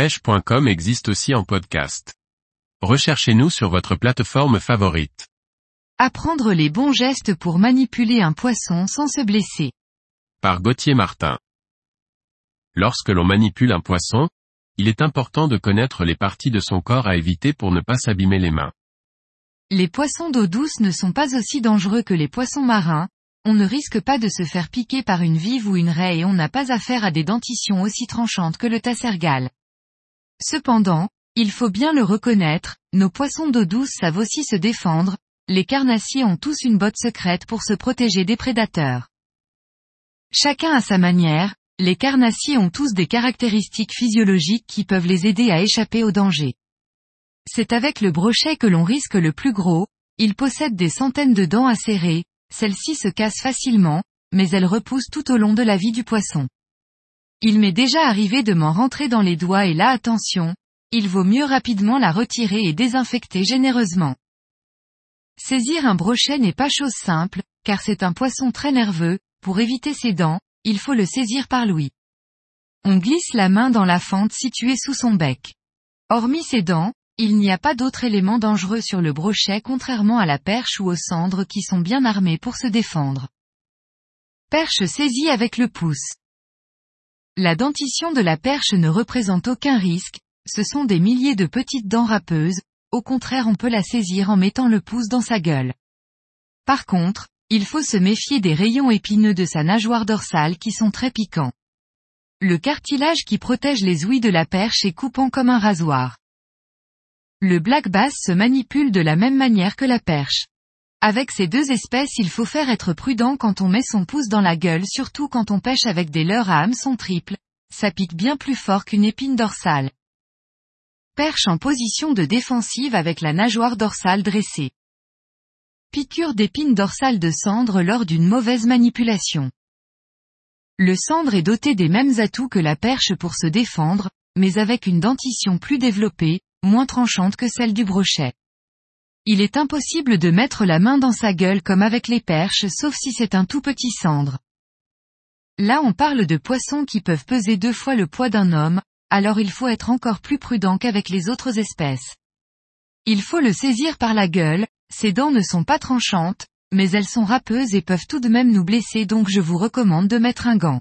pêche.com existe aussi en podcast. Recherchez-nous sur votre plateforme favorite. Apprendre les bons gestes pour manipuler un poisson sans se blesser. Par Gauthier Martin. Lorsque l'on manipule un poisson, il est important de connaître les parties de son corps à éviter pour ne pas s'abîmer les mains. Les poissons d'eau douce ne sont pas aussi dangereux que les poissons marins, on ne risque pas de se faire piquer par une vive ou une raie et on n'a pas affaire à des dentitions aussi tranchantes que le tassergal. Cependant, il faut bien le reconnaître, nos poissons d'eau douce savent aussi se défendre, les carnassiers ont tous une botte secrète pour se protéger des prédateurs. Chacun à sa manière, les carnassiers ont tous des caractéristiques physiologiques qui peuvent les aider à échapper au danger. C'est avec le brochet que l'on risque le plus gros, il possède des centaines de dents acérées, celle-ci se casse facilement, mais elle repousse tout au long de la vie du poisson. Il m'est déjà arrivé de m'en rentrer dans les doigts et là attention, il vaut mieux rapidement la retirer et désinfecter généreusement. Saisir un brochet n'est pas chose simple, car c'est un poisson très nerveux, pour éviter ses dents, il faut le saisir par l'ouïe. On glisse la main dans la fente située sous son bec. Hormis ses dents, il n'y a pas d'autre élément dangereux sur le brochet contrairement à la perche ou aux cendres qui sont bien armées pour se défendre. Perche saisie avec le pouce. La dentition de la perche ne représente aucun risque, ce sont des milliers de petites dents râpeuses, au contraire on peut la saisir en mettant le pouce dans sa gueule. Par contre, il faut se méfier des rayons épineux de sa nageoire dorsale qui sont très piquants. Le cartilage qui protège les ouïes de la perche est coupant comme un rasoir. Le black bass se manipule de la même manière que la perche. Avec ces deux espèces il faut faire être prudent quand on met son pouce dans la gueule surtout quand on pêche avec des leurres à hameçon triple, ça pique bien plus fort qu'une épine dorsale. Perche en position de défensive avec la nageoire dorsale dressée. Piqûre d'épine dorsale de cendre lors d'une mauvaise manipulation. Le cendre est doté des mêmes atouts que la perche pour se défendre, mais avec une dentition plus développée, moins tranchante que celle du brochet. Il est impossible de mettre la main dans sa gueule comme avec les perches sauf si c'est un tout petit cendre. Là on parle de poissons qui peuvent peser deux fois le poids d'un homme, alors il faut être encore plus prudent qu'avec les autres espèces. Il faut le saisir par la gueule, ses dents ne sont pas tranchantes, mais elles sont râpeuses et peuvent tout de même nous blesser donc je vous recommande de mettre un gant.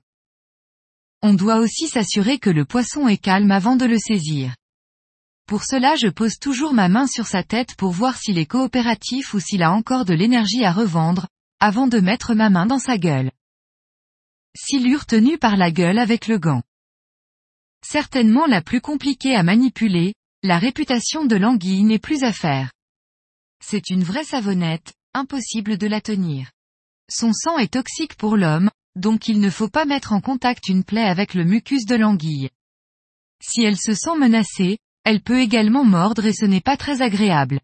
On doit aussi s'assurer que le poisson est calme avant de le saisir. Pour cela je pose toujours ma main sur sa tête pour voir s'il est coopératif ou s'il a encore de l'énergie à revendre, avant de mettre ma main dans sa gueule. Silure tenue par la gueule avec le gant. Certainement la plus compliquée à manipuler, la réputation de l'anguille n'est plus à faire. C'est une vraie savonnette, impossible de la tenir. Son sang est toxique pour l'homme, donc il ne faut pas mettre en contact une plaie avec le mucus de l'anguille. Si elle se sent menacée, elle peut également mordre et ce n'est pas très agréable.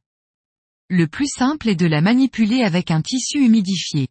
Le plus simple est de la manipuler avec un tissu humidifié.